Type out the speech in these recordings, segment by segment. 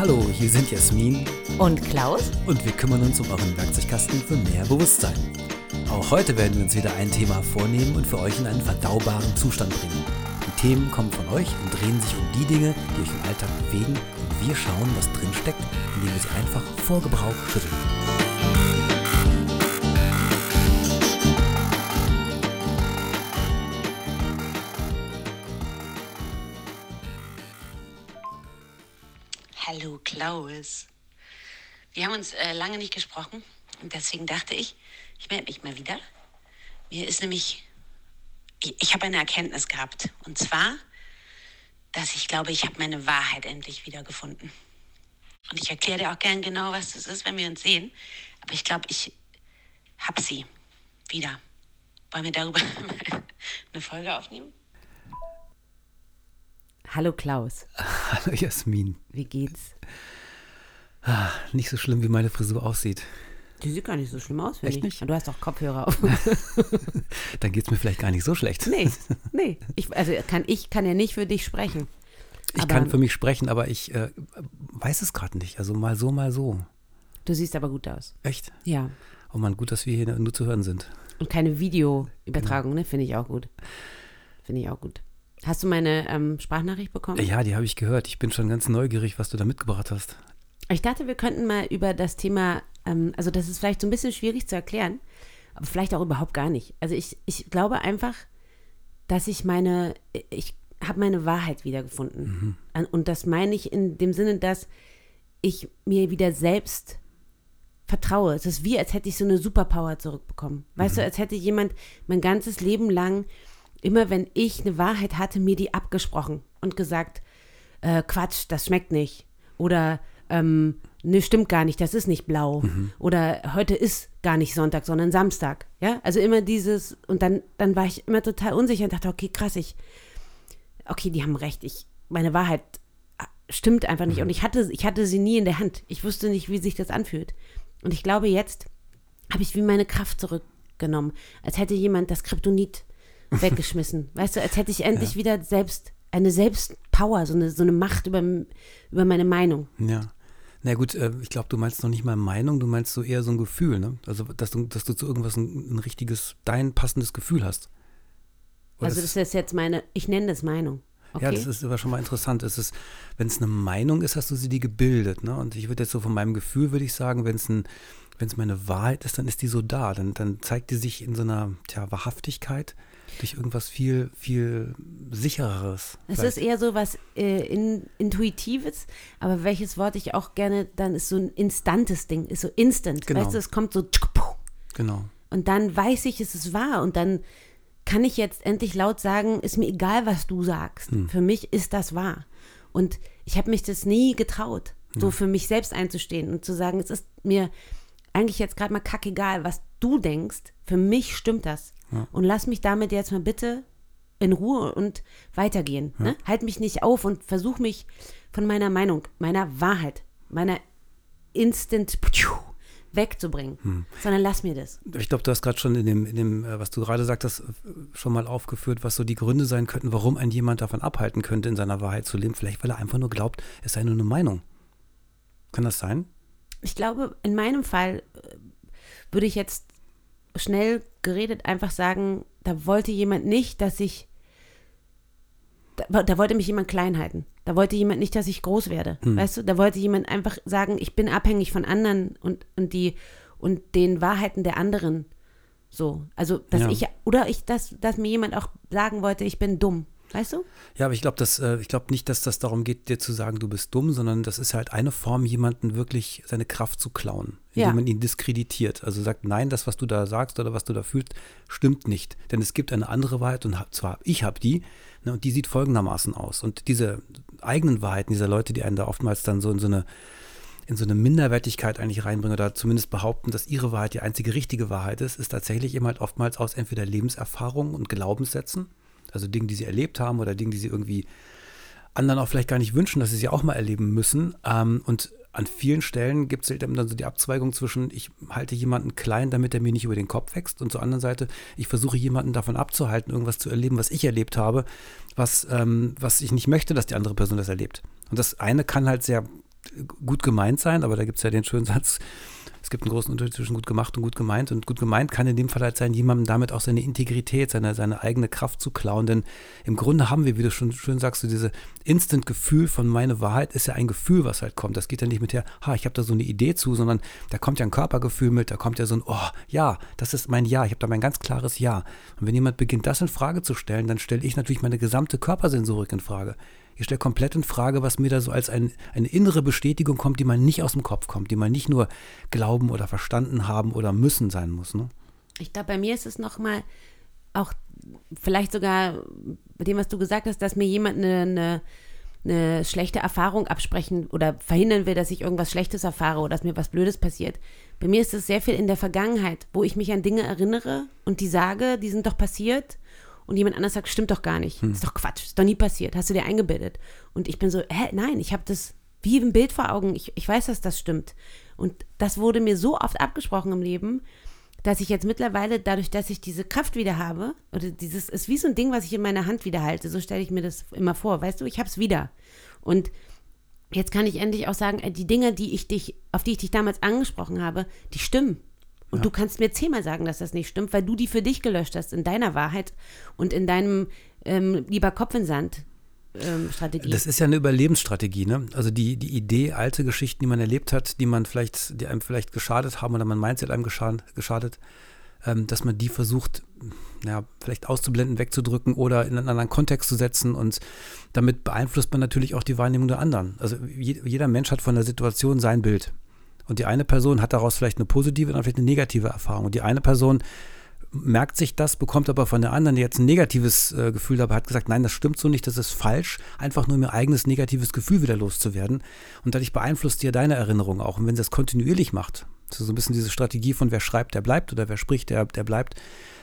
Hallo, hier sind Jasmin Und Klaus? und wir kümmern uns um euren Werkzeugkasten für mehr Bewusstsein. Auch heute werden wir uns wieder ein Thema vornehmen und für euch in einen verdaubaren Zustand bringen. Die Themen kommen von euch und drehen sich um die Dinge, die euch im Alltag bewegen und wir schauen, was drin steckt, indem wir sie einfach vor Gebrauch schütteln. Klaus. Wir haben uns äh, lange nicht gesprochen und deswegen dachte ich, ich melde mich mal wieder. Mir ist nämlich, ich, ich habe eine Erkenntnis gehabt und zwar, dass ich glaube, ich habe meine Wahrheit endlich wiedergefunden. Und ich erkläre dir auch gern genau, was das ist, wenn wir uns sehen. Aber ich glaube, ich habe sie wieder. Wollen wir darüber eine Folge aufnehmen? Hallo Klaus, Hallo Jasmin. wie geht's? Nicht so schlimm, wie meine Frisur aussieht. Die sieht gar nicht so schlimm aus, finde ich. nicht? Und Du hast doch Kopfhörer auf. Dann geht es mir vielleicht gar nicht so schlecht. nee, nee. Ich, also kann, ich kann ja nicht für dich sprechen. Ich aber- kann für mich sprechen, aber ich äh, weiß es gerade nicht. Also mal so, mal so. Du siehst aber gut aus. Echt? Ja. Oh man, gut, dass wir hier nur zu hören sind. Und keine Videoübertragung, ne? Finde ich auch gut. Finde ich auch gut. Hast du meine ähm, Sprachnachricht bekommen? Ja, die habe ich gehört. Ich bin schon ganz neugierig, was du da mitgebracht hast. Ich dachte, wir könnten mal über das Thema, ähm, also das ist vielleicht so ein bisschen schwierig zu erklären, aber vielleicht auch überhaupt gar nicht. Also ich, ich glaube einfach, dass ich meine, ich habe meine Wahrheit wiedergefunden. An- Und das meine ich in dem Sinne, dass ich mir wieder selbst vertraue. Es ist wie, als hätte ich so eine Superpower zurückbekommen. Weißt du, als hätte jemand mein ganzes Leben lang, immer wenn ich eine Wahrheit hatte, mir die abgesprochen und gesagt, äh, Quatsch, das schmeckt nicht. Oder, ähm, ne, stimmt gar nicht, das ist nicht blau. Oder heute ist gar nicht Sonntag, sondern Samstag. Ja, also immer dieses, und dann, dann war ich immer total unsicher und dachte, okay, krass, ich, okay, die haben recht, ich, meine Wahrheit äh, stimmt einfach nicht. Und ich hatte, ich hatte sie nie in der Hand. Ich wusste nicht, wie sich das anfühlt. Und ich glaube, jetzt habe ich wie meine Kraft zurückgenommen. Als hätte jemand das Kryptonit weggeschmissen. weißt du, als hätte ich endlich wieder selbst eine Selbstpower, so eine, so eine Macht über, über meine Meinung. Ja. Na gut, äh, ich glaube, du meinst noch nicht mal Meinung, du meinst so eher so ein Gefühl, ne? Also, dass du, dass du zu irgendwas ein, ein richtiges, dein passendes Gefühl hast. Oder also das ist jetzt meine, ich nenne das Meinung. Okay? Ja, das ist aber schon mal interessant. Es ist, wenn es eine Meinung ist, hast du sie die gebildet. Ne? Und ich würde jetzt so von meinem Gefühl, würde ich sagen, wenn es ein, wenn es meine Wahrheit ist, dann ist die so da. Dann, dann zeigt die sich in so einer tja, Wahrhaftigkeit durch irgendwas viel, viel sichereres. Es vielleicht. ist eher so was äh, in, Intuitives, aber welches Wort ich auch gerne, dann ist so ein instantes Ding, ist so instant. Genau. Weißt du, es kommt so. Genau. und dann weiß ich, es ist wahr und dann kann ich jetzt endlich laut sagen, ist mir egal, was du sagst. Für mich ist das wahr. Und ich habe mich das nie getraut, so für mich selbst einzustehen und zu sagen, es ist mir eigentlich jetzt gerade mal kackegal, was du denkst. Für mich stimmt das. Und lass mich damit jetzt mal bitte in Ruhe und weitergehen. Ne? Halt mich nicht auf und versuch mich von meiner Meinung, meiner Wahrheit, meiner Instant wegzubringen, sondern lass mir das. Ich glaube, du hast gerade schon in dem, in dem, äh, was du gerade sagtest, äh, schon mal aufgeführt, was so die Gründe sein könnten, warum ein jemand davon abhalten könnte, in seiner Wahrheit zu leben. Vielleicht, weil er einfach nur glaubt, es sei nur eine Meinung. Kann das sein? Ich glaube, in meinem Fall äh, würde ich jetzt schnell geredet einfach sagen, da wollte jemand nicht, dass ich, da, da wollte mich jemand klein halten. Da wollte jemand nicht, dass ich groß werde. Weißt du, da wollte jemand einfach sagen, ich bin abhängig von anderen und, und die und den Wahrheiten der anderen. So, also dass Ja. ich oder ich, dass, dass mir jemand auch sagen wollte, ich bin dumm. Weißt du? Ja, aber ich glaube, dass äh, ich glaube nicht, dass das darum geht, dir zu sagen, du bist dumm, sondern das ist halt eine Form, jemanden wirklich seine Kraft zu klauen, indem Ja. man ihn diskreditiert. Also sagt, nein, das, was du da sagst oder was du da fühlst, stimmt nicht. Denn es gibt eine andere Wahrheit und hab- zwar ich habe die, ne, und die sieht folgendermaßen aus. Und diese eigenen Wahrheiten dieser Leute, die einen da oftmals dann so in so eine in so eine Minderwertigkeit eigentlich reinbringen oder zumindest behaupten, dass ihre Wahrheit die einzige richtige Wahrheit ist, ist tatsächlich eben halt oftmals aus entweder Lebenserfahrungen und Glaubenssätzen, also Dingen, die sie erlebt haben oder Dingen, die sie irgendwie anderen auch vielleicht gar nicht wünschen, dass sie sie auch mal erleben müssen. Ähm, und an vielen Stellen gibt es halt dann so die Abzweigung zwischen, ich halte jemanden klein, damit er mir nicht über den Kopf wächst und zur anderen Seite, ich versuche jemanden davon abzuhalten, irgendwas zu erleben, was ich erlebt habe, was, ähm, was ich nicht möchte, dass die andere Person das erlebt. Und das eine kann halt sehr gut gemeint sein, aber da gibt es ja den schönen Satz, es gibt einen großen Unterschied zwischen gut gemacht und gut gemeint. Und gut gemeint kann in dem Fall halt sein, jemandem damit auch seine Integrität, seine, seine eigene Kraft zu klauen. Denn im Grunde haben wir, wie du schon schön sagst, so diese Instant-Gefühl von meine Wahrheit ist ja ein Gefühl, was halt kommt. Das geht ja nicht mit der, ha, ich habe da so eine Idee zu, sondern da kommt ja ein Körpergefühl mit, da kommt ja so ein, oh, ja, das ist mein Ja, ich habe da mein ganz klares Ja. Und wenn jemand beginnt, das in Frage zu stellen, dann stelle ich natürlich meine gesamte Körpersensorik in Frage. Ich stelle komplett in Frage, was mir da so als ein, eine innere Bestätigung kommt, die man nicht aus dem Kopf kommt, die man nicht nur glauben oder verstanden haben oder müssen sein muss. Ne? Ich glaube, bei mir ist es nochmal auch vielleicht sogar bei dem, was du gesagt hast, dass mir jemand eine, eine, eine schlechte Erfahrung absprechen oder verhindern will, dass ich irgendwas Schlechtes erfahre oder dass mir was Blödes passiert. Bei mir ist es sehr viel in der Vergangenheit, wo ich mich an Dinge erinnere und die sage, die sind doch passiert und jemand anders sagt, stimmt doch gar nicht. Hm. Ist doch Quatsch, ist doch nie passiert, hast du dir eingebildet. Und ich bin so, hä, nein, ich habe das wie im Bild vor Augen, ich, ich weiß, dass das stimmt. Und das wurde mir so oft abgesprochen im Leben, dass ich jetzt mittlerweile, dadurch, dass ich diese Kraft wieder habe, oder dieses ist wie so ein Ding, was ich in meiner Hand wieder halte, so stelle ich mir das immer vor, weißt du, ich habe es wieder. Und jetzt kann ich endlich auch sagen, die Dinge, die ich dich, auf die ich dich damals angesprochen habe, die stimmen. Und ja. du kannst mir zehnmal sagen, dass das nicht stimmt, weil du die für dich gelöscht hast, in deiner Wahrheit und in deinem ähm, lieber Kopf in Sand. Ähm, Strategie. Das ist ja eine Überlebensstrategie, ne? Also die, die Idee, alte Geschichten, die man erlebt hat, die man vielleicht, die einem vielleicht geschadet haben oder man meint, sie hat einem geschadet, geschadet ähm, dass man die versucht, ja, vielleicht auszublenden, wegzudrücken oder in einen anderen Kontext zu setzen und damit beeinflusst man natürlich auch die Wahrnehmung der anderen. Also jeder Mensch hat von der Situation sein Bild. Und die eine Person hat daraus vielleicht eine positive und vielleicht eine negative Erfahrung. Und die eine Person merkt sich das, bekommt aber von der anderen, die jetzt ein negatives äh, Gefühl dabei hat, gesagt, nein, das stimmt so nicht, das ist falsch, einfach nur ihr eigenes negatives Gefühl wieder loszuwerden. Und dadurch beeinflusst ihr deine Erinnerung auch. Und wenn sie das kontinuierlich macht, so ein bisschen diese Strategie von wer schreibt, der bleibt oder wer spricht, der, der bleibt,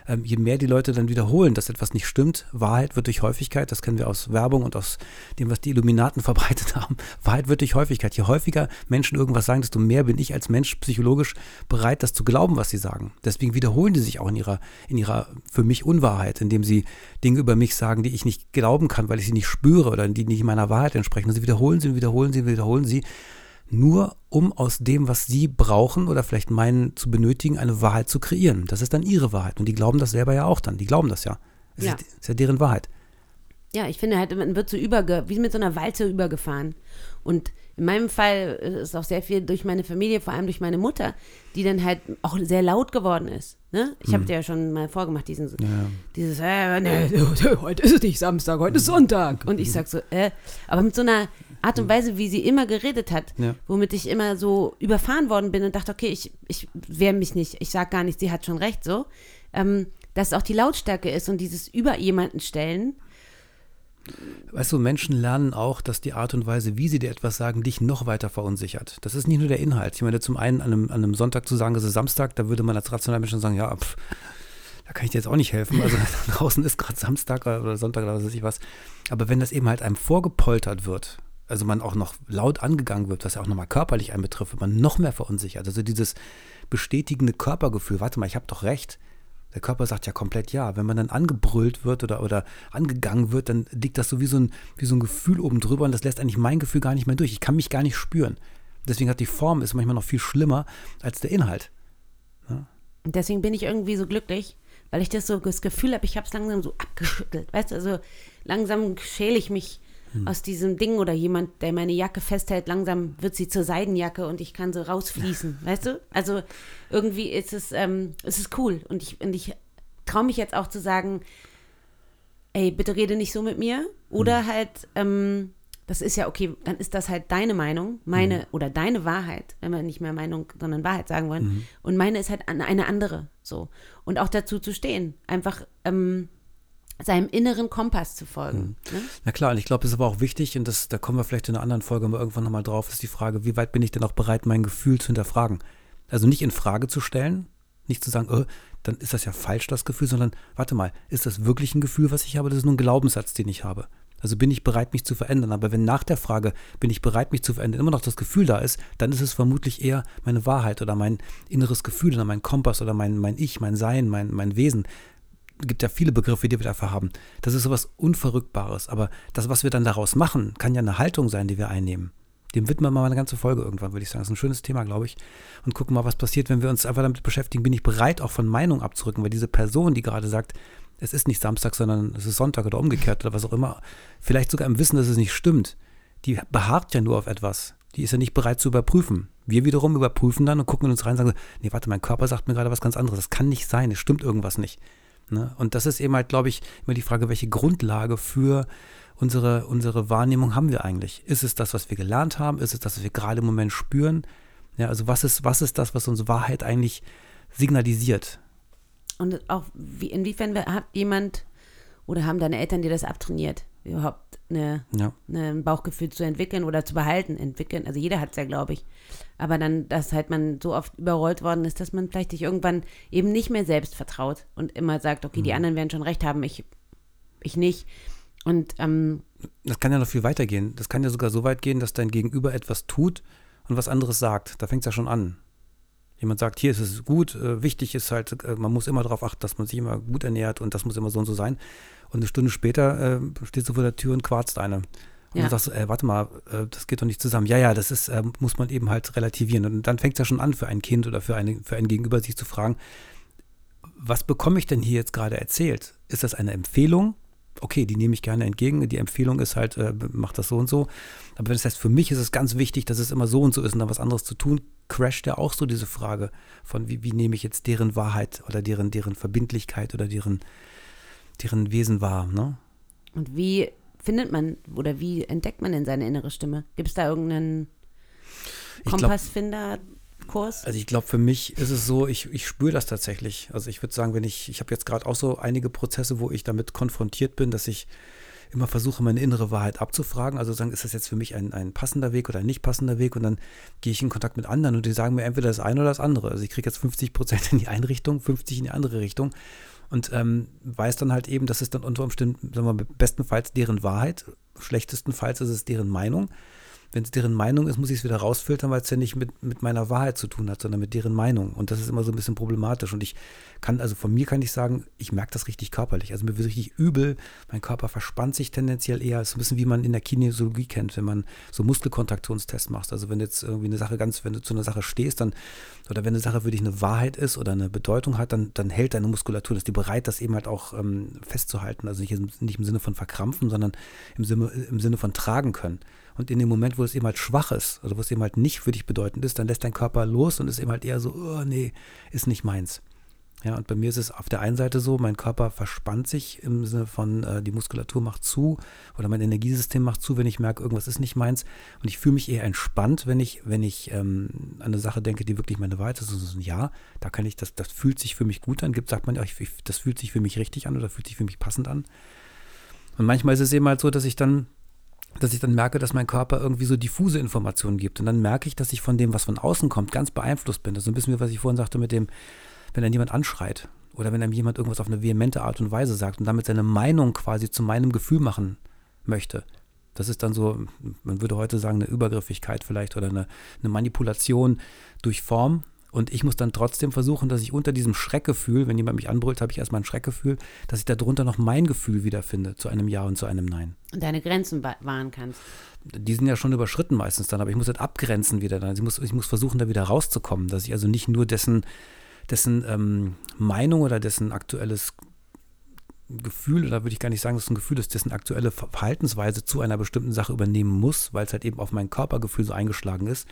ähm, je mehr die Leute dann wiederholen, dass etwas nicht stimmt, Wahrheit wird durch Häufigkeit, das kennen wir aus Werbung und aus dem, was die Illuminaten verbreitet haben, Wahrheit wird durch Häufigkeit. Je häufiger Menschen irgendwas sagen, desto mehr bin ich als Mensch psychologisch bereit, das zu glauben, was sie sagen. Deswegen wiederholen die sich auch in ihrer, in ihrer für mich Unwahrheit, indem sie Dinge über mich sagen, die ich nicht glauben kann, weil ich sie nicht spüre oder die nicht meiner Wahrheit entsprechen. Und sie wiederholen sie und wiederholen sie und wiederholen sie nur um aus dem, was sie brauchen oder vielleicht meinen zu benötigen, eine Wahrheit zu kreieren. Das ist dann ihre Wahrheit. Und die glauben das selber ja auch dann. Die glauben das ja. Das ja. Ist, ist ja deren Wahrheit. Ja, ich finde halt, man wird so überge wie mit so einer Walze übergefahren. Und in meinem Fall ist auch sehr viel durch meine Familie, vor allem durch meine Mutter, die dann halt auch sehr laut geworden ist. Ne? Ich habe hm. dir ja schon mal vorgemacht, diesen, ja. dieses, äh, nee, heute ist es nicht Samstag, heute ist Sonntag. Und ich sag so, äh, aber mit so einer Art und Weise, wie sie immer geredet hat, ja. womit ich immer so überfahren worden bin und dachte, okay, ich, ich wehre mich nicht, ich sage gar nicht, sie hat schon recht so, ähm, dass auch die Lautstärke ist und dieses über jemanden stellen. Weißt du, Menschen lernen auch, dass die Art und Weise, wie sie dir etwas sagen, dich noch weiter verunsichert. Das ist nicht nur der Inhalt. Ich meine, zum einen an einem, an einem Sonntag zu sagen, es ist Samstag, da würde man als rationaler Mensch sagen, ja, pff, da kann ich dir jetzt auch nicht helfen. Also draußen ist gerade Samstag oder Sonntag oder was weiß ich was. Aber wenn das eben halt einem vorgepoltert wird, also man auch noch laut angegangen wird, was ja auch nochmal körperlich einen betrifft, wird man noch mehr verunsichert. Also dieses bestätigende Körpergefühl, warte mal, ich habe doch recht. Der Körper sagt ja komplett ja. Wenn man dann angebrüllt wird oder, oder angegangen wird, dann liegt das so wie so, ein, wie so ein Gefühl oben drüber und das lässt eigentlich mein Gefühl gar nicht mehr durch. Ich kann mich gar nicht spüren. Deswegen hat die Form ist manchmal noch viel schlimmer als der Inhalt. Ja? Und deswegen bin ich irgendwie so glücklich, weil ich das so das Gefühl habe, ich habe es langsam so abgeschüttelt. Weißt du, also langsam schäle ich mich hm. aus diesem Ding oder jemand, der meine Jacke festhält, langsam wird sie zur Seidenjacke und ich kann so rausfließen, weißt du? Also irgendwie ist es, ähm, es ist cool und ich, und ich traue mich jetzt auch zu sagen, ey, bitte rede nicht so mit mir oder hm. halt, ähm, das ist ja okay, dann ist das halt deine Meinung, meine mhm. oder deine Wahrheit, wenn wir nicht mehr Meinung, sondern Wahrheit sagen wollen. Mhm. Und meine ist halt eine andere, so. Und auch dazu zu stehen, einfach ähm, seinem inneren Kompass zu folgen. Mhm. Ne? Na klar, und ich glaube, es ist aber auch wichtig, und das, da kommen wir vielleicht in einer anderen Folge mal irgendwann nochmal drauf, ist die Frage, wie weit bin ich denn auch bereit, mein Gefühl zu hinterfragen? Also nicht in Frage zu stellen, nicht zu sagen, oh, dann ist das ja falsch, das Gefühl, sondern warte mal, ist das wirklich ein Gefühl, was ich habe? Das ist nur ein Glaubenssatz, den ich habe. Also bin ich bereit, mich zu verändern. Aber wenn nach der Frage, bin ich bereit, mich zu verändern, immer noch das Gefühl da ist, dann ist es vermutlich eher meine Wahrheit oder mein inneres Gefühl oder mein Kompass oder mein, mein Ich, mein Sein, mein, mein Wesen, gibt ja viele Begriffe, die wir dafür haben. Das ist sowas Unverrückbares. Aber das, was wir dann daraus machen, kann ja eine Haltung sein, die wir einnehmen. Dem widmen wir mal eine ganze Folge irgendwann, würde ich sagen. Das ist ein schönes Thema, glaube ich. Und gucken mal, was passiert, wenn wir uns einfach damit beschäftigen. Bin ich bereit, auch von Meinung abzurücken, weil diese Person, die gerade sagt, es ist nicht Samstag, sondern es ist Sonntag oder umgekehrt oder was auch immer, vielleicht sogar im Wissen, dass es nicht stimmt, die beharrt ja nur auf etwas. Die ist ja nicht bereit zu überprüfen. Wir wiederum überprüfen dann und gucken in uns rein und sagen, nee, warte, mein Körper sagt mir gerade was ganz anderes. Das kann nicht sein, es stimmt irgendwas nicht. Ne? Und das ist eben halt, glaube ich, immer die Frage, welche Grundlage für unsere, unsere Wahrnehmung haben wir eigentlich? Ist es das, was wir gelernt haben? Ist es das, was wir gerade im Moment spüren? Ja, also was ist, was ist das, was unsere Wahrheit eigentlich signalisiert? Und auch wie, inwiefern hat jemand oder haben deine Eltern dir das abtrainiert, überhaupt eine, ja. eine, ein Bauchgefühl zu entwickeln oder zu behalten, entwickeln? Also jeder hat es ja, glaube ich. Aber dann, dass halt man so oft überrollt worden ist, dass man vielleicht sich irgendwann eben nicht mehr selbst vertraut und immer sagt, okay, mhm. die anderen werden schon recht haben, ich, ich nicht. Und ähm, das kann ja noch viel weiter gehen. Das kann ja sogar so weit gehen, dass dein Gegenüber etwas tut und was anderes sagt. Da fängt es ja schon an. Jemand sagt, hier ist es gut, äh, wichtig ist halt, äh, man muss immer darauf achten, dass man sich immer gut ernährt und das muss immer so und so sein. Und eine Stunde später äh, steht du vor der Tür und quarzt eine. Und ja. dann sagst du, äh, warte mal, äh, das geht doch nicht zusammen. Ja, ja, das ist, äh, muss man eben halt relativieren. Und dann fängt es ja schon an, für ein Kind oder für, eine, für ein Gegenüber sich zu fragen, was bekomme ich denn hier jetzt gerade erzählt? Ist das eine Empfehlung okay, die nehme ich gerne entgegen. Die Empfehlung ist halt, äh, mach das so und so. Aber das heißt, für mich ist es ganz wichtig, dass es immer so und so ist und dann was anderes zu tun, crasht ja auch so diese Frage von, wie, wie nehme ich jetzt deren Wahrheit oder deren, deren Verbindlichkeit oder deren, deren Wesen wahr. Ne? Und wie findet man oder wie entdeckt man denn seine innere Stimme? Gibt es da irgendeinen Kompassfinder? Kurs? Also ich glaube, für mich ist es so, ich, ich spüre das tatsächlich. Also ich würde sagen, wenn ich, ich habe jetzt gerade auch so einige Prozesse, wo ich damit konfrontiert bin, dass ich immer versuche, meine innere Wahrheit abzufragen. Also sagen, ist das jetzt für mich ein, ein passender Weg oder ein nicht passender Weg? Und dann gehe ich in Kontakt mit anderen und die sagen mir entweder das eine oder das andere. Also ich kriege jetzt 50 Prozent in die eine Richtung, 50 in die andere Richtung und ähm, weiß dann halt eben, dass es dann unter Umständen, sagen wir bestenfalls deren Wahrheit, schlechtestenfalls ist es deren Meinung wenn es deren Meinung ist, muss ich es wieder rausfiltern, weil es ja nicht mit, mit meiner Wahrheit zu tun hat, sondern mit deren Meinung. Und das ist immer so ein bisschen problematisch. Und ich kann, also von mir kann ich sagen, ich merke das richtig körperlich. Also mir wird richtig übel, mein Körper verspannt sich tendenziell eher. Es ist ein bisschen wie man in der Kinesiologie kennt, wenn man so Muskelkontraktionstests macht. Also wenn jetzt irgendwie eine Sache ganz, wenn du zu einer Sache stehst, dann, oder wenn eine Sache für dich eine Wahrheit ist oder eine Bedeutung hat, dann, dann hält deine Muskulatur, ist die bereit, das eben halt auch ähm, festzuhalten. Also nicht, nicht im Sinne von verkrampfen, sondern im Sinne, im Sinne von tragen können. Und in dem Moment, wo es eben halt schwach ist, also wo es eben halt nicht für dich bedeutend ist, dann lässt dein Körper los und ist eben halt eher so, oh nee, ist nicht meins. Ja, und bei mir ist es auf der einen Seite so, mein Körper verspannt sich im Sinne von, äh, die Muskulatur macht zu oder mein Energiesystem macht zu, wenn ich merke, irgendwas ist nicht meins. Und ich fühle mich eher entspannt, wenn ich, wenn ich ähm, an eine Sache denke, die wirklich meine Wahrheit ist. Also ja, da kann ich, das, das fühlt sich für mich gut an. Gibt, sagt man ja, das fühlt sich für mich richtig an oder fühlt sich für mich passend an. Und manchmal ist es eben halt so, dass ich dann dass ich dann merke, dass mein Körper irgendwie so diffuse Informationen gibt. Und dann merke ich, dass ich von dem, was von außen kommt, ganz beeinflusst bin. Das ist ein bisschen wie, was ich vorhin sagte mit dem, wenn dann jemand anschreit oder wenn einem jemand irgendwas auf eine vehemente Art und Weise sagt und damit seine Meinung quasi zu meinem Gefühl machen möchte. Das ist dann so, man würde heute sagen, eine Übergriffigkeit vielleicht oder eine, eine Manipulation durch Form. Und ich muss dann trotzdem versuchen, dass ich unter diesem Schreckgefühl, wenn jemand mich anbrüllt, habe ich erstmal ein Schreckgefühl, dass ich darunter noch mein Gefühl wiederfinde zu einem Ja und zu einem Nein. Und deine Grenzen wahren kannst. Die sind ja schon überschritten meistens dann, aber ich muss das abgrenzen wieder. Dann. Ich, muss, ich muss versuchen, da wieder rauszukommen, dass ich also nicht nur dessen, dessen ähm, Meinung oder dessen aktuelles Gefühl, oder würde ich gar nicht sagen, dass es ein Gefühl ist, dessen aktuelle Verhaltensweise zu einer bestimmten Sache übernehmen muss, weil es halt eben auf mein Körpergefühl so eingeschlagen ist,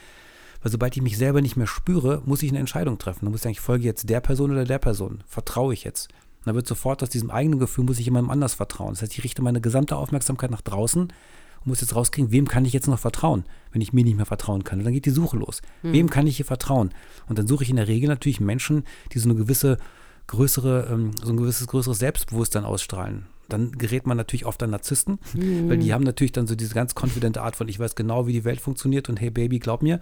weil sobald ich mich selber nicht mehr spüre, muss ich eine Entscheidung treffen. Dann muss ich sagen, ich folge jetzt der Person oder der Person. Vertraue ich jetzt? Und dann wird sofort aus diesem eigenen Gefühl, muss ich jemandem anders vertrauen. Das heißt, ich richte meine gesamte Aufmerksamkeit nach draußen und muss jetzt rauskriegen, wem kann ich jetzt noch vertrauen, wenn ich mir nicht mehr vertrauen kann. Und dann geht die Suche los. Mhm. Wem kann ich hier vertrauen? Und dann suche ich in der Regel natürlich Menschen, die so eine gewisse größere, ähm, so ein gewisses größeres Selbstbewusstsein ausstrahlen dann gerät man natürlich oft an Narzissten, mhm. weil die haben natürlich dann so diese ganz konfidente Art von, ich weiß genau, wie die Welt funktioniert und hey Baby, glaub mir.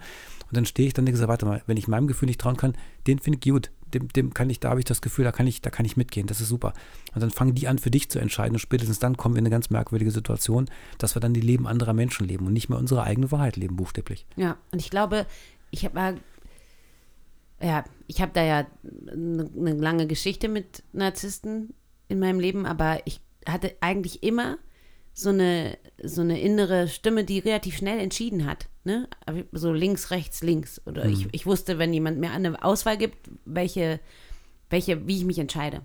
Und dann stehe ich dann und denke, warte mal, wenn ich meinem Gefühl nicht trauen kann, den finde ich gut. Dem, dem kann ich, da habe ich das Gefühl, da kann ich, da kann ich mitgehen, das ist super. Und dann fangen die an, für dich zu entscheiden und spätestens dann kommen wir in eine ganz merkwürdige Situation, dass wir dann die Leben anderer Menschen leben und nicht mehr unsere eigene Wahrheit leben, buchstäblich. Ja, und ich glaube, ich habe mal ja, ich habe da ja eine, eine lange Geschichte mit Narzissten in meinem Leben, aber ich hatte eigentlich immer so eine, so eine innere Stimme, die relativ schnell entschieden hat. Ne? So links, rechts, links. Oder ich, ich wusste, wenn jemand mir eine Auswahl gibt, welche, welche, wie ich mich entscheide.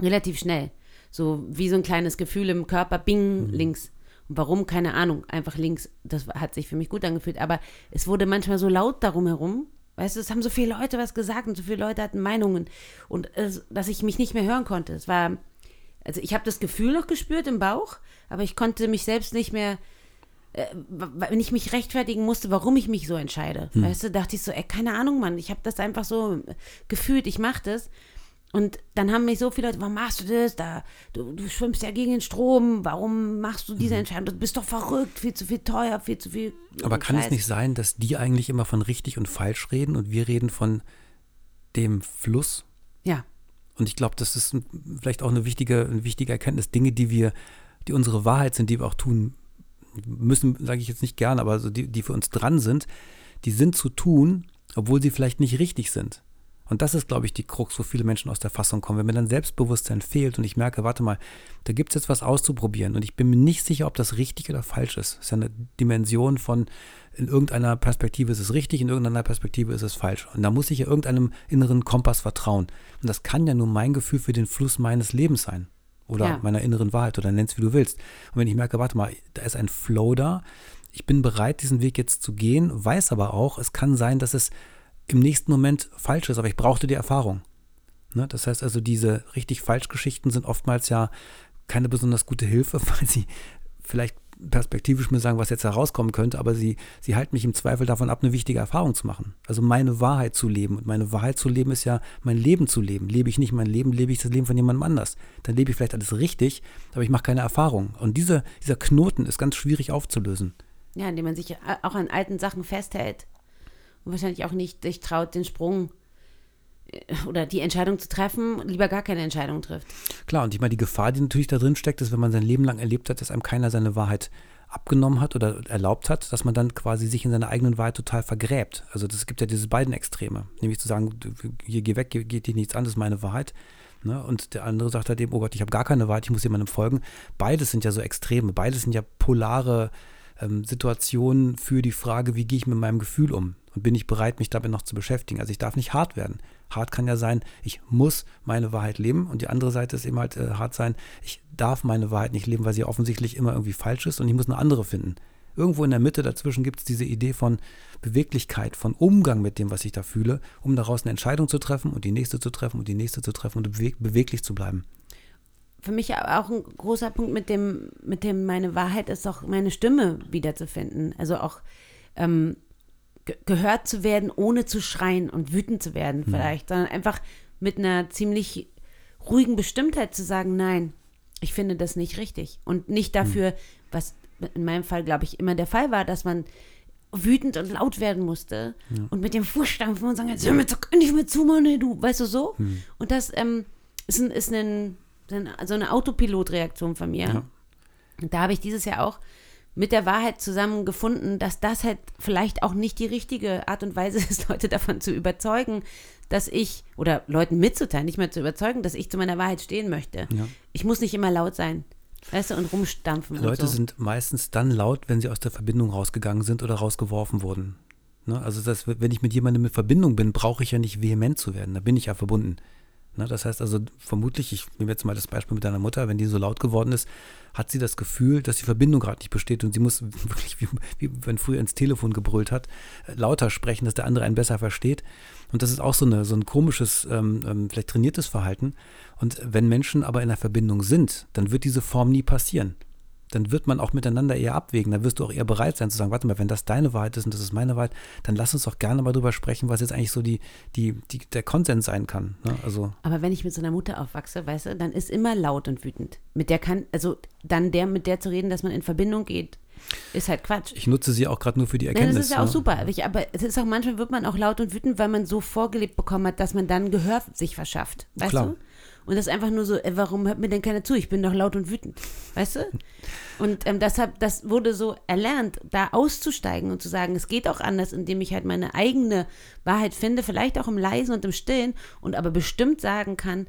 Relativ schnell. So wie so ein kleines Gefühl im Körper, bing, links. Und warum, keine Ahnung, einfach links. Das hat sich für mich gut angefühlt. Aber es wurde manchmal so laut darum herum. Weißt du, es haben so viele Leute was gesagt und so viele Leute hatten Meinungen. Und es, dass ich mich nicht mehr hören konnte. Es war, also ich habe das Gefühl noch gespürt im Bauch, aber ich konnte mich selbst nicht mehr, äh, wenn ich mich rechtfertigen musste, warum ich mich so entscheide. Weißt du, dachte ich so, ey, keine Ahnung, Mann, ich habe das einfach so gefühlt, ich mache das. Und dann haben mich so viele Leute, warum machst du das? Da, du, du schwimmst ja gegen den Strom, warum machst du diese Entscheidung? Du bist doch verrückt, viel zu viel teuer, viel zu viel. Aber kann es Scheiß. nicht sein, dass die eigentlich immer von richtig und falsch reden und wir reden von dem Fluss? Ja, Und ich glaube, das ist vielleicht auch eine wichtige, eine wichtige Erkenntnis. Dinge, die wir, die unsere Wahrheit sind, die wir auch tun müssen, sage ich jetzt nicht gern, aber so die, die für uns dran sind, die sind zu tun, obwohl sie vielleicht nicht richtig sind. Und das ist, glaube ich, die Krux, wo viele Menschen aus der Fassung kommen. Wenn mir dann Selbstbewusstsein fehlt und ich merke, warte mal, da gibt es jetzt was auszuprobieren und ich bin mir nicht sicher, ob das richtig oder falsch ist. Es ist ja eine Dimension von, in irgendeiner Perspektive ist es richtig, in irgendeiner Perspektive ist es falsch. Und da muss ich ja irgendeinem inneren Kompass vertrauen. Und das kann ja nur mein Gefühl für den Fluss meines Lebens sein. Oder Ja. meiner inneren Wahrheit oder nenn's wie du willst. Und wenn ich merke, warte mal, da ist ein Flow da, ich bin bereit, diesen Weg jetzt zu gehen, weiß aber auch, es kann sein, dass es im nächsten Moment falsch ist, aber ich brauchte die Erfahrung. Ne? Das heißt also, diese richtig falsch Geschichten sind oftmals ja keine besonders gute Hilfe, weil sie vielleicht perspektivisch mir sagen, was jetzt herauskommen könnte, aber sie, sie halten mich im Zweifel davon ab, eine wichtige Erfahrung zu machen. Also meine Wahrheit zu leben. Und meine Wahrheit zu leben ist ja, mein Leben zu leben. Lebe ich nicht mein Leben, lebe ich das Leben von jemandem anders. Dann lebe ich vielleicht alles richtig, aber ich mache keine Erfahrung. Und diese, dieser Knoten ist ganz schwierig aufzulösen. ja, indem man sich auch an alten Sachen festhält. Wahrscheinlich auch nicht sich traut, den Sprung äh, oder die Entscheidung zu treffen, lieber gar keine Entscheidung trifft. Klar, und ich meine, die Gefahr, die natürlich da drin steckt, ist, wenn man sein Leben lang erlebt hat, dass einem keiner seine Wahrheit abgenommen hat oder erlaubt hat, dass man dann quasi sich in seiner eigenen Wahrheit total vergräbt. Also es gibt ja diese beiden Extreme, nämlich zu sagen, hier geh weg, geht dir nichts an, das ist meine Wahrheit. Ne? Und der andere sagt halt eben, oh Gott, ich habe gar keine Wahrheit, ich muss jemandem folgen. Beides sind ja so Extreme, beides sind ja polare ähm, Situationen für die Frage, wie gehe ich mit meinem Gefühl um? Und bin ich bereit, mich damit noch zu beschäftigen? Also ich darf nicht hart werden. Hart kann ja sein, ich muss meine Wahrheit leben. Und die andere Seite ist eben halt äh, hart sein, ich darf meine Wahrheit nicht leben, weil sie offensichtlich immer irgendwie falsch ist und ich muss eine andere finden. Irgendwo in der Mitte dazwischen gibt es diese Idee von Beweglichkeit, von Umgang mit dem, was ich da fühle, um daraus eine Entscheidung zu treffen und die nächste zu treffen und die nächste zu treffen und beweg beweglich zu bleiben. Für mich auch ein großer Punkt mit dem, mit dem meine Wahrheit ist auch meine Stimme wiederzufinden. Also auch ähm, gehört zu werden, ohne zu schreien und wütend zu werden vielleicht, sondern einfach mit einer ziemlich ruhigen Bestimmtheit zu sagen, nein, ich finde das nicht richtig. Und nicht dafür, was in meinem Fall, glaube ich, immer der Fall war, dass man wütend und laut werden musste und mit dem Fuß stampfen und sagen, jetzt hör mir doch nicht mehr zu, Mann, du, weißt du so? Und das ähm, ist, ein, ist ein, so eine Autopilotreaktion von mir. Ja. Und da habe ich dieses Jahr auch mit der Wahrheit zusammengefunden, dass das halt vielleicht auch nicht die richtige Art und Weise ist, Leute davon zu überzeugen, dass ich, oder Leuten mitzuteilen, nicht mehr zu überzeugen, dass ich zu meiner Wahrheit stehen möchte. Ja. Ich muss nicht immer laut sein, weißt du, und rumstampfen. Leute und so. sind meistens dann laut, wenn sie aus der Verbindung rausgegangen sind oder rausgeworfen wurden. Ne? Also das, wenn ich mit jemandem in Verbindung bin, brauche ich ja nicht vehement zu werden. Da bin ich ja verbunden. Ne? Das heißt also vermutlich, ich nehme jetzt mal das Beispiel mit deiner Mutter, wenn die so laut geworden ist, hat sie das Gefühl, dass die Verbindung gerade nicht besteht und sie muss wirklich, wie, wie wenn früher ins Telefon gebrüllt hat, äh, lauter sprechen, dass der andere einen besser versteht. Und das ist auch so, eine, so ein komisches, ähm, ähm, vielleicht trainiertes Verhalten. Und wenn Menschen aber in der Verbindung sind, dann wird diese Form nie passieren. Dann wird man auch miteinander eher abwägen. Dann wirst du auch eher bereit sein zu sagen, warte mal, wenn das deine Wahrheit ist und das ist meine Wahrheit, dann lass uns doch gerne mal drüber sprechen, was jetzt eigentlich so die, die, die, der Konsens sein kann. Ne? Also Aber wenn ich mit so einer Mutter aufwachse, weißt du, dann ist immer laut und wütend. Mit der kann, also dann der, mit der zu reden, dass man in Verbindung geht, ist halt Quatsch. ich nutze sie auch gerade nur für die Ja, Erkenntnis. das ist ja auch ne? super. Ich, aber es ist auch manchmal wird man auch laut und wütend, weil man so vorgelebt bekommen hat, dass man dann Gehör sich verschafft. Weißt Klar. du? Und das ist einfach nur so, ey, warum hört mir denn keiner zu? Ich bin doch laut und wütend. Weißt du? Und ähm, deshalb, das wurde so erlernt, da auszusteigen und zu sagen, es geht auch anders, indem ich halt meine eigene Wahrheit finde, vielleicht auch im Leisen und im Stillen und aber bestimmt sagen kann,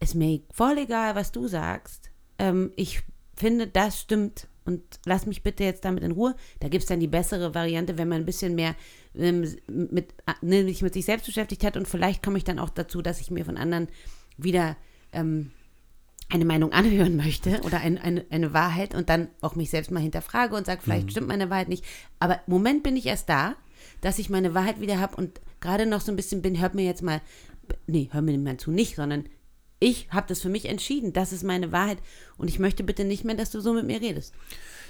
ist mir voll egal, was du sagst. Ähm, ich finde, das stimmt und lass mich bitte jetzt damit in Ruhe. Da gibt es dann die bessere Variante, wenn man ein bisschen mehr ähm, mit, ne, sich mit sich selbst beschäftigt hat und vielleicht komme ich dann auch dazu, dass ich mir von anderen wieder ähm, eine Meinung anhören möchte oder ein, eine, eine Wahrheit und dann auch mich selbst mal hinterfrage und sage, vielleicht mhm. stimmt meine Wahrheit nicht. Aber im Moment bin ich erst da, dass ich meine Wahrheit wieder habe und gerade noch so ein bisschen bin, hört mir jetzt mal, nee, hör mir mal zu, nicht, sondern ich habe das für mich entschieden, das ist meine Wahrheit und ich möchte bitte nicht mehr, dass du so mit mir redest.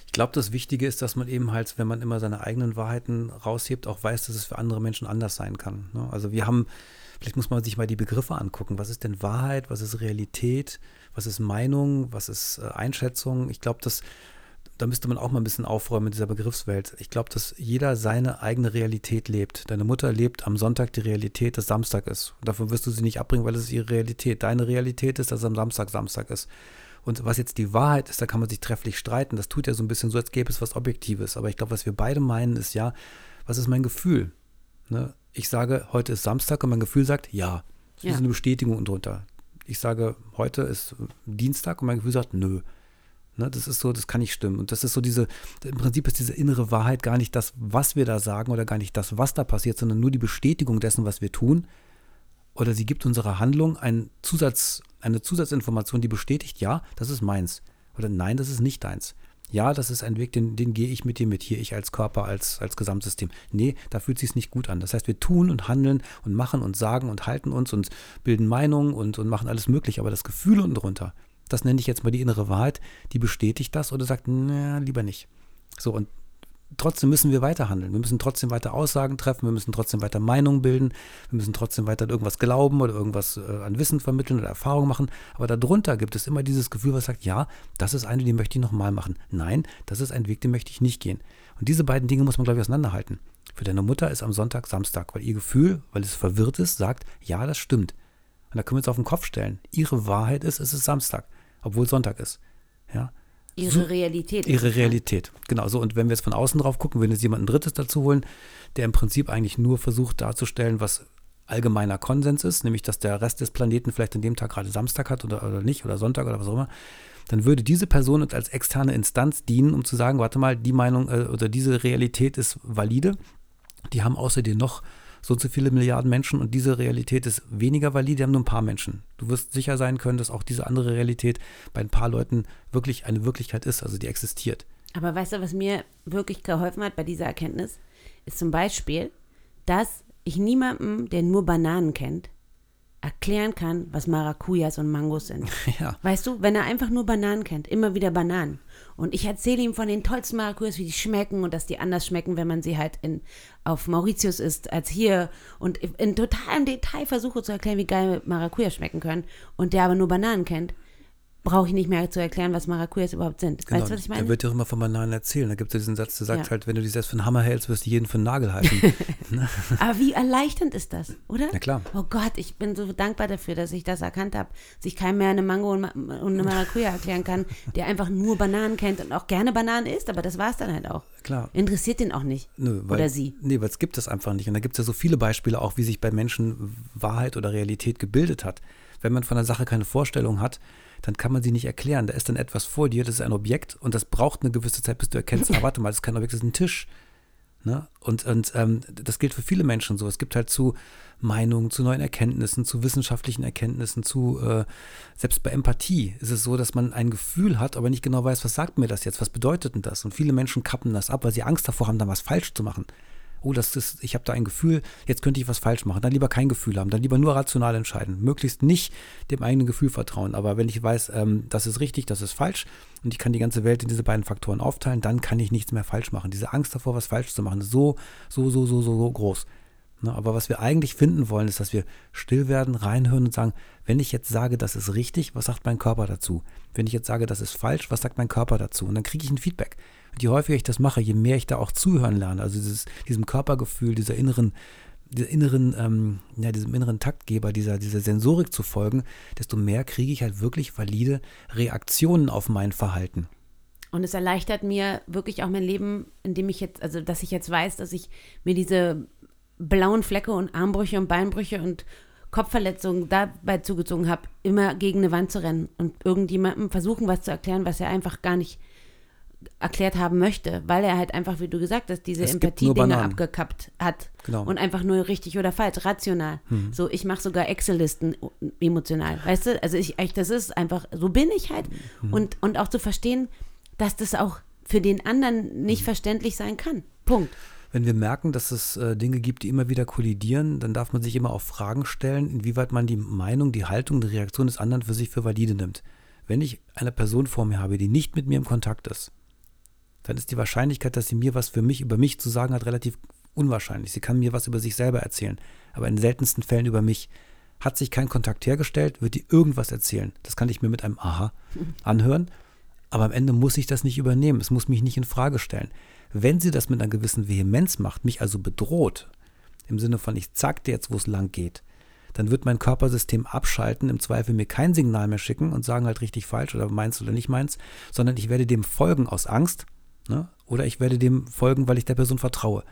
Ich glaube, das Wichtige ist, dass man eben halt, wenn man immer seine eigenen Wahrheiten raushebt, auch weiß, dass es für andere Menschen anders sein kann. Ne? Also wir haben, vielleicht muss man sich mal die Begriffe angucken. Was ist denn Wahrheit? Was ist Realität? Was ist Meinung? Was ist äh, Einschätzung? Ich glaube, dass da müsste man auch mal ein bisschen aufräumen in dieser Begriffswelt. Ich glaube, dass jeder seine eigene Realität lebt. Deine Mutter lebt am Sonntag die Realität, dass Samstag ist. Und davon wirst du sie nicht abbringen, weil es ist ihre Realität. Deine Realität ist, dass am Samstag Samstag ist. Und was jetzt die Wahrheit ist, da kann man sich trefflich streiten. Das tut ja so ein bisschen so, als gäbe es was Objektives. Aber ich glaube, was wir beide meinen, ist ja, was ist mein Gefühl? Ne? Ich sage, heute ist Samstag und mein Gefühl sagt, ja. Das ist ja. eine Bestätigung drunter. Ich sage, heute ist Dienstag und mein Gefühl sagt, nö. Ne, das ist so, das kann nicht stimmen. Und das ist so diese, im Prinzip ist diese innere Wahrheit gar nicht das, was wir da sagen oder gar nicht das, was da passiert, sondern nur die Bestätigung dessen, was wir tun. Oder sie gibt unserer Handlung einen Zusatz, eine Zusatzinformation, die bestätigt, ja, das ist meins. Oder nein, das ist nicht deins. Ja, das ist ein Weg, den, den gehe ich mit dir mit, hier ich als Körper, als, als Gesamtsystem. Nee, da fühlt sich nicht gut an. Das heißt, wir tun und handeln und machen und sagen und halten uns und bilden Meinungen und, und machen alles möglich, aber das Gefühl unten drunter, das nenne ich jetzt mal die innere Wahrheit, die bestätigt das oder sagt, na, lieber nicht. So, und trotzdem müssen wir weiter handeln. Wir müssen trotzdem weiter Aussagen treffen, wir müssen trotzdem weiter Meinungen bilden, wir müssen trotzdem weiter irgendwas glauben oder irgendwas äh, an Wissen vermitteln oder Erfahrung machen. Aber darunter gibt es immer dieses Gefühl, was sagt, ja, das ist eine, die möchte ich nochmal machen. Nein, das ist ein Weg, den möchte ich nicht gehen. Und diese beiden Dinge muss man, glaube ich, auseinanderhalten. Für deine Mutter ist am Sonntag Samstag, weil ihr Gefühl, weil es verwirrt ist, sagt, ja, das stimmt. Und da können wir uns auf den Kopf stellen. Ihre Wahrheit ist, es ist Samstag obwohl Sonntag ist. Ja. Ihre so, Realität. Ihre Realität, genau so. Und wenn wir jetzt von außen drauf gucken, wenn wir jetzt jemanden Drittes dazu holen, der im Prinzip eigentlich nur versucht darzustellen, was allgemeiner Konsens ist, nämlich dass der Rest des Planeten vielleicht an dem Tag gerade Samstag hat oder, oder nicht oder Sonntag oder was auch immer, dann würde diese Person uns als externe Instanz dienen, um zu sagen, warte mal, die Meinung äh, oder diese Realität ist valide. Die haben außerdem noch so und so viele Milliarden Menschen und diese Realität ist weniger valide, die haben nur ein paar Menschen. Du wirst sicher sein können, dass auch diese andere Realität bei ein paar Leuten wirklich eine Wirklichkeit ist, also die existiert. Aber weißt du, was mir wirklich geholfen hat bei dieser Erkenntnis, ist zum Beispiel, dass ich niemandem, der nur Bananen kennt, erklären kann, was Maracujas und Mangos sind. Ja. Weißt du, wenn er einfach nur Bananen kennt, immer wieder Bananen. Und ich erzähle ihm von den tollsten Maracujas, wie die schmecken und dass die anders schmecken, wenn man sie halt in, auf Mauritius isst als hier. Und in totalem Detail versuche zu erklären, wie geil Maracujas schmecken können. Und der aber nur Bananen kennt brauche ich nicht mehr zu erklären, was Maracujas überhaupt sind. Genau. Weißt du, was ich meine? Er wird ja auch immer von Bananen erzählen. Da gibt es diesen Satz, der sagt ja. halt, wenn du dich selbst für einen Hammer hältst, wirst du jeden für einen Nagel halten. Ne? Aber wie erleichternd ist das, oder? Na klar. Oh Gott, ich bin so dankbar dafür, dass ich das erkannt habe. Dass ich keinem mehr eine Mango und eine Maracuja erklären kann, der einfach nur Bananen kennt und auch gerne Bananen isst, aber das war es dann halt auch. Klar. Interessiert den auch nicht. Nö, weil, oder sie. Nee, weil es gibt es einfach nicht. Und da gibt es ja so viele Beispiele auch, wie sich bei Menschen Wahrheit oder Realität gebildet hat. Wenn man von der Sache keine Vorstellung hat, dann kann man sie nicht erklären. Da ist dann etwas vor dir, das ist ein Objekt und das braucht eine gewisse Zeit, bis du erkennst, ah, warte mal, das ist kein Objekt, das ist ein Tisch. Ne? Und, und ähm, das gilt für viele Menschen so. Es gibt halt zu Meinungen, zu neuen Erkenntnissen, zu wissenschaftlichen Erkenntnissen, zu äh, selbst bei Empathie ist es so, dass man ein Gefühl hat, aber nicht genau weiß, was sagt mir das jetzt, was bedeutet denn das? Und viele Menschen kappen das ab, weil sie Angst davor haben, dann was falsch zu machen oh, das ist, ich habe da ein Gefühl, jetzt könnte ich was falsch machen. Dann lieber kein Gefühl haben, dann lieber nur rational entscheiden. Möglichst nicht dem eigenen Gefühl vertrauen. Aber wenn ich weiß, ähm, das ist richtig, das ist falsch und ich kann die ganze Welt in diese beiden Faktoren aufteilen, dann kann ich nichts mehr falsch machen. Diese Angst davor, was falsch zu machen, ist so, so, so, so, so groß. Ne, aber was wir eigentlich finden wollen, ist, dass wir still werden, reinhören und sagen, wenn ich jetzt sage, das ist richtig, was sagt mein Körper dazu? Wenn ich jetzt sage, das ist falsch, was sagt mein Körper dazu? Und dann kriege ich ein Feedback. Und je häufiger ich das mache, je mehr ich da auch zuhören lerne, also dieses, diesem Körpergefühl, dieser inneren, dieser inneren, ähm, ja, diesem inneren Taktgeber, dieser, dieser Sensorik zu folgen, desto mehr kriege ich halt wirklich valide Reaktionen auf mein Verhalten. Und es erleichtert mir wirklich auch mein Leben, indem ich jetzt, also dass ich jetzt weiß, dass ich mir diese blauen Flecke und Armbrüche und Beinbrüche und Kopfverletzungen dabei zugezogen habe, immer gegen eine Wand zu rennen und irgendjemandem versuchen, was zu erklären, was er einfach gar nicht erklärt haben möchte, weil er halt einfach, wie du gesagt hast, diese Empathie-Dinge abgekappt hat. Genau. Und einfach nur richtig oder falsch, rational. So, ich mache sogar Excel-Listen emotional. Weißt du? Also ich, ich, das ist einfach, so bin ich halt. Und, und auch zu verstehen, dass das auch für den anderen nicht verständlich sein kann. Punkt. Wenn wir merken, dass es äh, Dinge gibt, die immer wieder kollidieren, dann darf man sich immer auch Fragen stellen, inwieweit man die Meinung, die Haltung, die Reaktion des anderen für sich für valide nimmt. Wenn ich eine Person vor mir habe, die nicht mit mir im Kontakt ist, dann ist die Wahrscheinlichkeit, dass sie mir was für mich über mich zu sagen hat, relativ unwahrscheinlich. Sie kann mir was über sich selber erzählen, aber in den seltensten Fällen über mich. Hat sich kein Kontakt hergestellt, wird die irgendwas erzählen. Das kann ich mir mit einem Aha anhören, aber am Ende muss ich das nicht übernehmen. Es muss mich nicht in Frage stellen. Wenn sie das mit einer gewissen Vehemenz macht, mich also bedroht, im Sinne von ich zeig dir jetzt, wo es lang geht, dann wird mein Körpersystem abschalten, im Zweifel mir kein Signal mehr schicken und sagen halt richtig falsch oder meins oder nicht meins, sondern ich werde dem folgen aus Angst ne? oder ich werde dem folgen, weil ich der Person vertraue.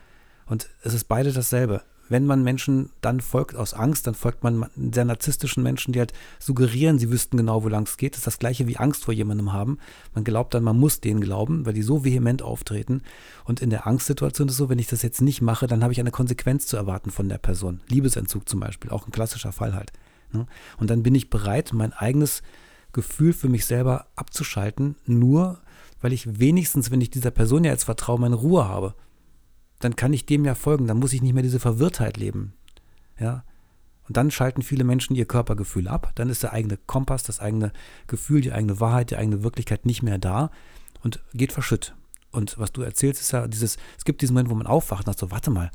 Und es ist beide dasselbe. Wenn man Menschen dann folgt aus Angst, dann folgt man sehr narzisstischen Menschen, die halt suggerieren, sie wüssten genau, wo lang es geht. Das ist das gleiche wie Angst vor jemandem haben. Man glaubt dann, man muss denen glauben, weil die so vehement auftreten. Und in der Angstsituation ist es so, wenn ich das jetzt nicht mache, dann habe ich eine Konsequenz zu erwarten von der Person. Liebesentzug zum Beispiel, auch ein klassischer Fall halt. ne? Und dann bin ich bereit, mein eigenes Gefühl für mich selber abzuschalten, nur weil ich wenigstens, wenn ich dieser Person ja jetzt vertraue, meine Ruhe habe dann kann ich dem ja folgen, dann muss ich nicht mehr diese Verwirrtheit leben. Ja. Und dann schalten viele Menschen ihr Körpergefühl ab, dann ist der eigene Kompass, das eigene Gefühl, die eigene Wahrheit, die eigene Wirklichkeit nicht mehr da und geht verschütt. Und was du erzählst, ist ja dieses, es gibt diesen Moment, wo man aufwacht und sagt so, warte mal,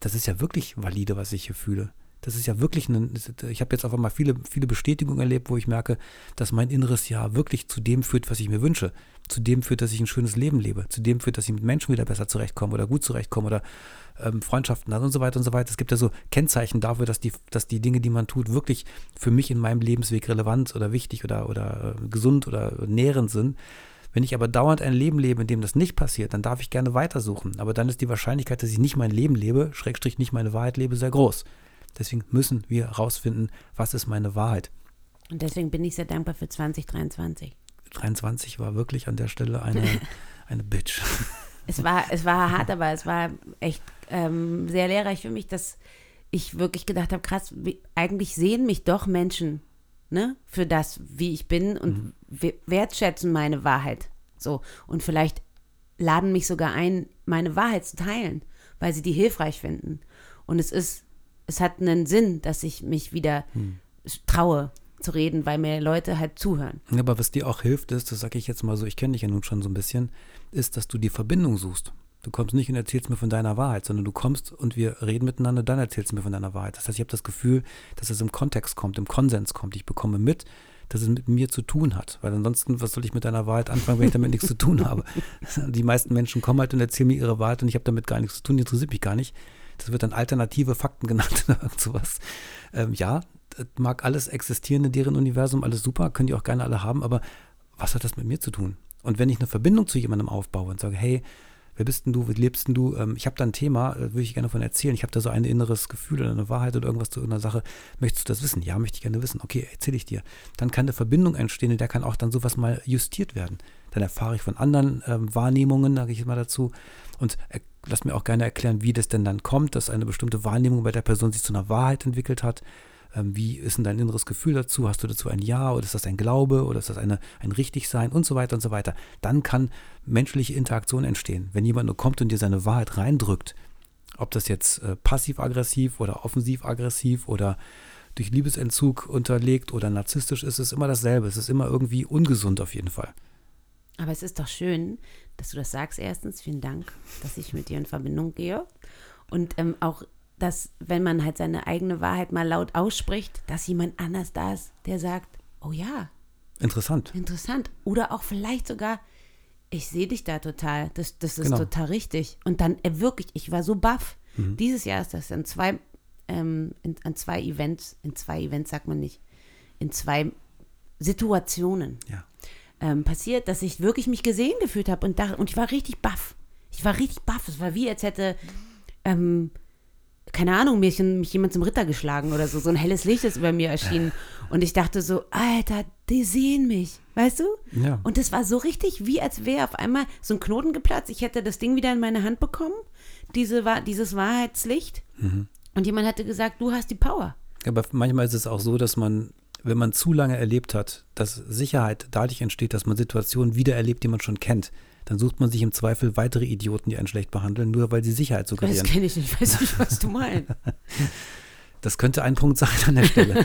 das ist ja wirklich valide, was ich hier fühle. Das ist ja wirklich, ein, ich habe jetzt auf einmal viele, viele Bestätigungen erlebt, wo ich merke, dass mein inneres Ja wirklich zu dem führt, was ich mir wünsche. Zu dem führt, dass ich ein schönes Leben lebe. Zu dem führt, dass ich mit Menschen wieder besser zurechtkomme oder gut zurechtkomme oder ähm, Freundschaften habe und so weiter und so weiter. Es gibt ja so Kennzeichen dafür, dass die, dass die Dinge, die man tut, wirklich für mich in meinem Lebensweg relevant oder wichtig oder, oder äh, gesund oder nährend sind. Wenn ich aber dauernd ein Leben lebe, in dem das nicht passiert, dann darf ich gerne weitersuchen. Aber dann ist die Wahrscheinlichkeit, dass ich nicht mein Leben lebe, Schrägstrich nicht meine Wahrheit lebe, sehr groß. Deswegen müssen wir herausfinden, was ist meine Wahrheit. Und deswegen bin ich sehr dankbar für 2023. 23 war wirklich an der Stelle eine, eine Bitch. Es war, es war hart, aber es war echt ähm, sehr lehrreich für mich, dass ich wirklich gedacht habe, krass, wie, eigentlich sehen mich doch Menschen ne, für das, wie ich bin und we- wertschätzen meine Wahrheit. So. Und vielleicht laden mich sogar ein, meine Wahrheit zu teilen, weil sie die hilfreich finden. Und es ist, es hat einen Sinn, dass ich mich wieder traue zu reden, weil mir Leute halt zuhören. Aber was dir auch hilft, ist, das sage ich jetzt mal so, ich kenne dich ja nun schon so ein bisschen, ist, dass du die Verbindung suchst. Du kommst nicht und erzählst mir von deiner Wahrheit, sondern du kommst und wir reden miteinander, dann erzählst du mir von deiner Wahrheit. Das heißt, ich habe das Gefühl, dass es im Kontext kommt, im Konsens kommt. Ich bekomme mit, dass es mit mir zu tun hat. Weil ansonsten, was soll ich mit deiner Wahrheit anfangen, wenn ich damit nichts zu tun habe? Die meisten Menschen kommen halt und erzählen mir ihre Wahrheit und ich habe damit gar nichts zu tun, die interessiert mich gar nicht. Das wird dann alternative Fakten genannt oder irgend sowas. Ähm, ja, mag alles existieren in deren Universum, alles super, können die auch gerne alle haben, aber was hat das mit mir zu tun? Und wenn ich eine Verbindung zu jemandem aufbaue und sage, hey, wer bist denn du, wie lebst denn du? Ähm, ich habe da ein Thema, äh, würde ich gerne von erzählen. Ich habe da so ein inneres Gefühl oder eine Wahrheit oder irgendwas zu irgendeiner Sache. Möchtest du das wissen? Ja, möchte ich gerne wissen. Okay, erzähle ich dir. Dann kann eine Verbindung entstehen, in der kann auch dann sowas mal justiert werden. Dann erfahre ich von anderen ähm, Wahrnehmungen, sage ich mal dazu. Und lass mir auch gerne erklären, wie das denn dann kommt, dass eine bestimmte Wahrnehmung bei der Person sich zu einer Wahrheit entwickelt hat. Ähm, wie ist denn dein inneres Gefühl dazu? Hast du dazu ein Ja oder ist das ein Glaube oder ist das eine, ein Richtigsein und so weiter und so weiter? Dann kann menschliche Interaktion entstehen. Wenn jemand nur kommt und dir seine Wahrheit reindrückt, ob das jetzt äh, passiv-aggressiv oder offensiv-aggressiv oder durch Liebesentzug unterlegt oder narzisstisch ist, ist immer dasselbe. Es ist immer irgendwie ungesund auf jeden Fall. Aber es ist doch schön, dass du das sagst. Erstens, vielen Dank, dass ich mit dir in Verbindung gehe. Und ähm, auch, dass, wenn man halt seine eigene Wahrheit mal laut ausspricht, dass jemand anders da ist, der sagt, oh ja, Interessant. interessant. Oder auch vielleicht sogar, ich sehe dich da total. Das, das ist Genau. total richtig. Und dann äh, wirklich, ich war so baff. Dieses Jahr ist das an zwei, ähm, in, an zwei Events, in zwei Events sagt man nicht, in zwei Situationen Ja. ähm, passiert, dass ich wirklich mich gesehen gefühlt habe und, dachte- und ich war richtig baff. Ich war richtig baff. Es war wie, als hätte, ähm, keine Ahnung, mich, mich jemand zum Ritter geschlagen oder so. So ein helles Licht ist über mir erschienen. Und ich dachte so, Alter, die sehen mich, weißt du? Ja. Und das war so richtig, wie als wäre auf einmal so ein Knoten geplatzt. Ich hätte das Ding wieder in meine Hand bekommen, diese, dieses Wahrheitslicht. Mhm. Und jemand hatte gesagt, du hast die Power. Aber manchmal ist es auch so, dass man, wenn man zu lange erlebt hat, dass Sicherheit dadurch entsteht, dass man Situationen wieder erlebt, die man schon kennt. Dann sucht man sich im Zweifel weitere Idioten, die einen schlecht behandeln, nur weil sie Sicherheit Das suggerieren. kenne ich nicht, ich weiß nicht, was du meinst. Das könnte ein Punkt sein an der Stelle.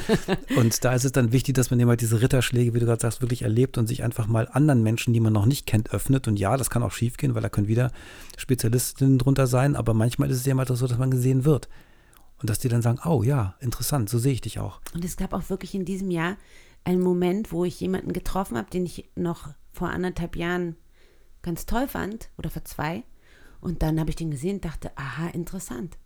und da ist es dann wichtig, dass man eben halt diese Ritterschläge, wie du gerade sagst, wirklich erlebt und sich einfach mal anderen Menschen, die man noch nicht kennt, öffnet. Und ja, das kann auch schiefgehen, weil da können wieder Spezialistinnen drunter sein, aber manchmal ist es ja mal so, dass man gesehen wird. Und dass die dann sagen, oh ja, interessant, so sehe ich dich auch. Und es gab auch wirklich in diesem Jahr einen Moment, wo ich jemanden getroffen habe, den ich noch vor anderthalb Jahren ganz toll fand oder vor zwei. Und dann habe ich den gesehen und dachte, aha, interessant.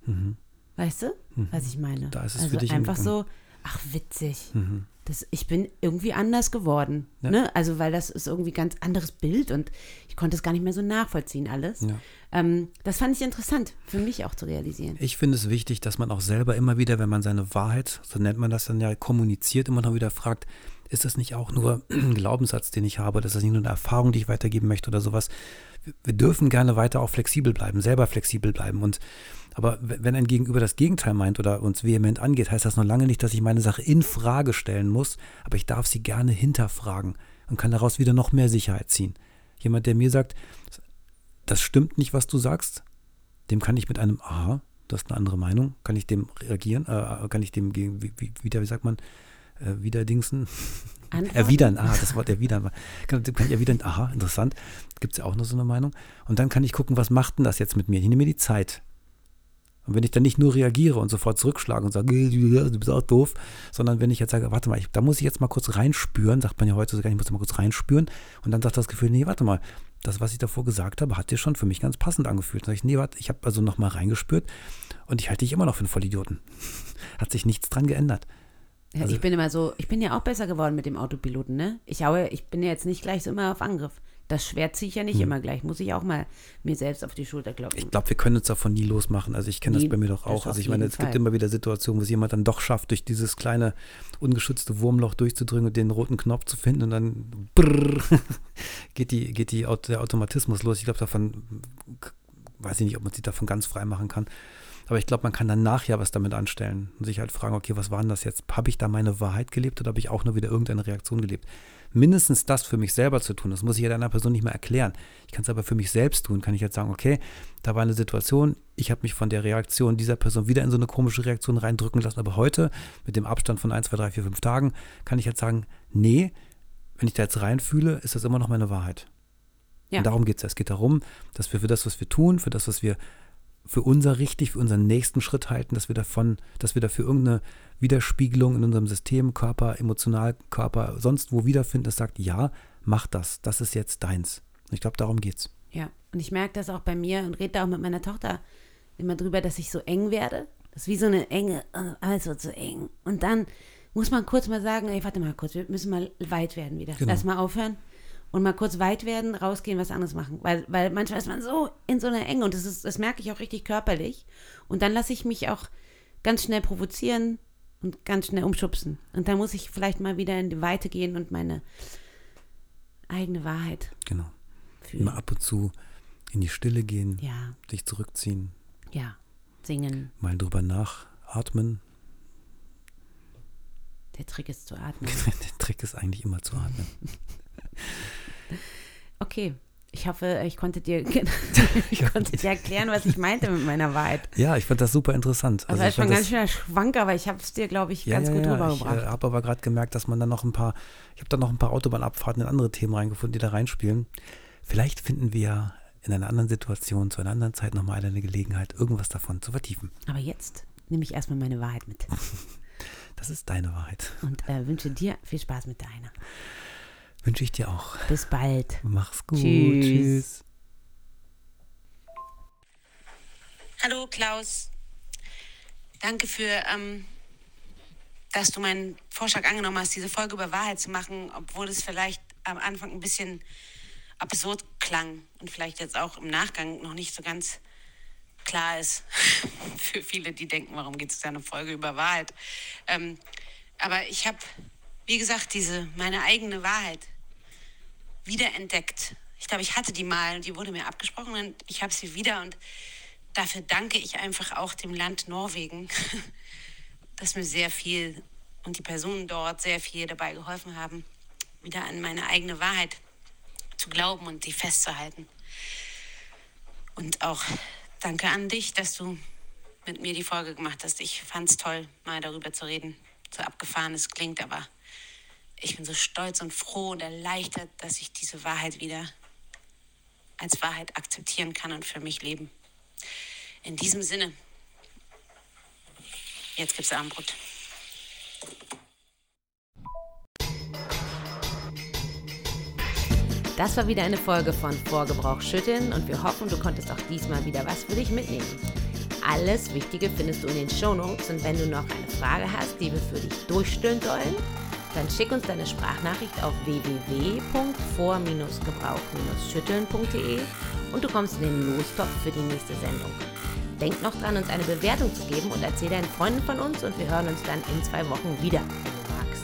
Weißt du, was ich meine? Mhm. Da ist es also für dich einfach so, ach witzig. Mhm. Das, ich bin irgendwie anders geworden. Ja. Ne? Also, weil das ist irgendwie ganz anderes Bild und ich konnte es gar nicht mehr so nachvollziehen, alles. Ja. Ähm, das fand ich interessant, für mich auch zu realisieren. Ich finde es wichtig, dass man auch selber immer wieder, wenn man seine Wahrheit, so nennt man das dann ja, kommuniziert, immer noch wieder fragt, ist das nicht auch nur ein Glaubenssatz, den ich habe? Das ist nicht nur eine Erfahrung, die ich weitergeben möchte oder sowas. Wir- dürfen gerne weiter auch flexibel bleiben, selber flexibel bleiben. Und aber wenn ein Gegenüber das Gegenteil meint oder uns vehement angeht, heißt das noch lange nicht, dass ich meine Sache in Frage stellen muss, aber ich darf sie gerne hinterfragen und kann daraus wieder noch mehr Sicherheit ziehen. Jemand, der mir sagt, das stimmt nicht, was du sagst, dem kann ich mit einem Aha, du hast eine andere Meinung, kann ich dem reagieren, äh, kann ich dem wie, wie, wieder, wie sagt man, äh, wieder dingsen, Antworten? erwidern, ah, das Wort erwidern, kann, kann ich erwidern, aha, interessant, gibt es ja auch noch so eine Meinung und dann kann ich gucken, was macht denn das jetzt mit mir, ich nehme mir die Zeit. Und wenn ich dann nicht nur reagiere und sofort zurückschlage und sage, "Äh, du bist auch doof, sondern wenn ich jetzt sage, warte mal, ich, da muss ich jetzt mal kurz reinspüren, sagt man ja heute sogar, ich muss mal kurz reinspüren und dann sagt das Gefühl, nee, warte mal, das, was ich davor gesagt habe, hat dir schon für mich ganz passend angefühlt. Dann sage ich, nee, warte, ich habe also nochmal reingespürt und ich halte dich immer noch für einen Vollidioten. hat sich nichts dran geändert. Also- ich bin immer so, ich bin ja auch besser geworden mit dem Autopiloten, ne? Ich haue, ich bin ja jetzt nicht gleich so immer auf Angriff. Das Schwert ziehe ich ja nicht immer gleich. Muss ich auch mal mir selbst auf die Schulter klopfen. Hm. Ich glaube, wir können uns davon nie losmachen. Also ich kenne das bei mir doch auch. Also ich meine, es gibt Fall. immer wieder Situationen, wo es jemand dann doch schafft, durch dieses kleine ungeschützte Wurmloch durchzudringen und den roten Knopf zu finden und dann brrr, geht, die, geht die, der Automatismus los. Ich glaube, davon weiß ich nicht, ob man sich davon ganz frei machen kann. Aber ich glaube, man kann danach ja was damit anstellen und sich halt fragen, okay, was war denn das jetzt? Habe ich da meine Wahrheit gelebt oder habe ich auch nur wieder irgendeine Reaktion gelebt? Mindestens das für mich selber zu tun, das muss ich ja anderen Person nicht mehr erklären. Ich kann es aber für mich selbst tun, kann ich jetzt sagen, okay, da war eine Situation, ich habe mich von der Reaktion dieser Person wieder in so eine komische Reaktion reindrücken lassen, aber heute, mit dem Abstand von 1, 2, 3, 4, 5 Tagen, kann ich jetzt sagen, nee, wenn ich da jetzt reinfühle, ist das immer noch meine Wahrheit. Ja. Und darum geht es. Es geht darum, dass wir für das, was wir tun, für das, was wir für unser richtig, für unseren nächsten Schritt halten, dass wir davon, dass wir dafür irgendeine Widerspiegelung in unserem System, Körper, emotional, Körper, sonst wo wiederfinden, das sagt, ja, mach das, das ist jetzt deins. Und ich glaube, darum geht's. Ja, und ich merke das auch bei mir und rede da auch mit meiner Tochter immer drüber, dass ich so eng werde. Das ist wie so eine enge, äh, alles wird so eng. Und dann muss man kurz mal sagen, ey, warte mal kurz, wir müssen mal weit werden wieder. Genau. Lass mal aufhören und mal kurz weit werden, rausgehen, was anderes machen. Weil, weil manchmal ist man so in so einer Enge und das, ist, das merke ich auch richtig körperlich. Und dann lasse ich mich auch ganz schnell provozieren und ganz schnell umschubsen. Und dann muss ich vielleicht mal wieder in die Weite gehen und meine eigene Wahrheit Genau. fühlen. Immer ab und zu in die Stille gehen, Ja, dich zurückziehen, ja, singen. mal drüber nachatmen. Der Trick ist zu atmen. Der Trick ist eigentlich immer zu atmen. Okay, ich hoffe, ich konnte dir, ich konnte dir erklären, was ich meinte mit meiner Wahrheit. Ja, ich fand das super interessant. Also, ich ist schon fand ganz das- schöner Schwank, aber ich habe es dir, glaube ich, Ja, ganz ja, gut ja. Ich rübergebracht. äh, habe aber gerade gemerkt, dass man dann noch ein paar, ich habe da noch ein paar Autobahnabfahrten in andere Themen reingefunden, die da reinspielen. Vielleicht finden wir in einer anderen Situation, zu einer anderen Zeit nochmal eine Gelegenheit, irgendwas davon zu vertiefen. aber jetzt nehme ich erstmal meine Wahrheit mit Das ist deine Wahrheit. und äh, wünsche dir viel Spaß mit deiner. Wünsche ich dir auch. Bis bald. Mach's gut. Tschüss. Tschüss. Hallo Klaus. Danke für, ähm, dass du meinen Vorschlag angenommen hast, diese Folge über Wahrheit zu machen, obwohl es vielleicht am Anfang ein bisschen absurd klang und vielleicht jetzt auch im Nachgang noch nicht so ganz klar ist für viele, die denken, warum geht es da eine Folge über Wahrheit. Ähm, aber ich habe wie gesagt, diese, meine eigene Wahrheit wiederentdeckt. Ich glaube, ich hatte die mal und die wurde mir abgesprochen und ich habe sie wieder und dafür danke ich einfach auch dem Land Norwegen, das mir sehr viel und die Personen dort sehr viel dabei geholfen haben, wieder an meine eigene Wahrheit zu glauben und die festzuhalten. Und auch danke an dich, dass du mit mir die Folge gemacht hast. Ich fand es toll, mal darüber zu reden. So abgefahren es klingt, aber ich bin so stolz und froh und erleichtert, dass ich diese Wahrheit wieder als Wahrheit akzeptieren kann und für mich leben. In diesem Sinne, jetzt gibt's Abendbrot. Das war wieder eine Folge von Vorgebrauch schütteln und wir hoffen, du konntest auch diesmal wieder was für dich mitnehmen. Alles Wichtige findest du in den Shownotes und wenn du noch eine Frage hast, die wir für dich durchstellen sollen, dann schick uns deine Sprachnachricht auf www.vor-gebrauch-schütteln.de und du kommst in den Lostopf für die nächste Sendung. Denk noch dran, uns eine Bewertung zu geben und erzähl deinen Freunden von uns und wir hören uns dann in zwei Wochen wieder, wenn du magst.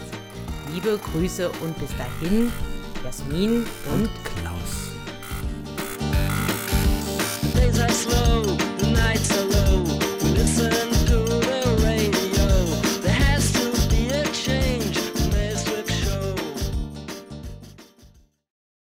Liebe Grüße und bis dahin, Jasmin und, und Klaus.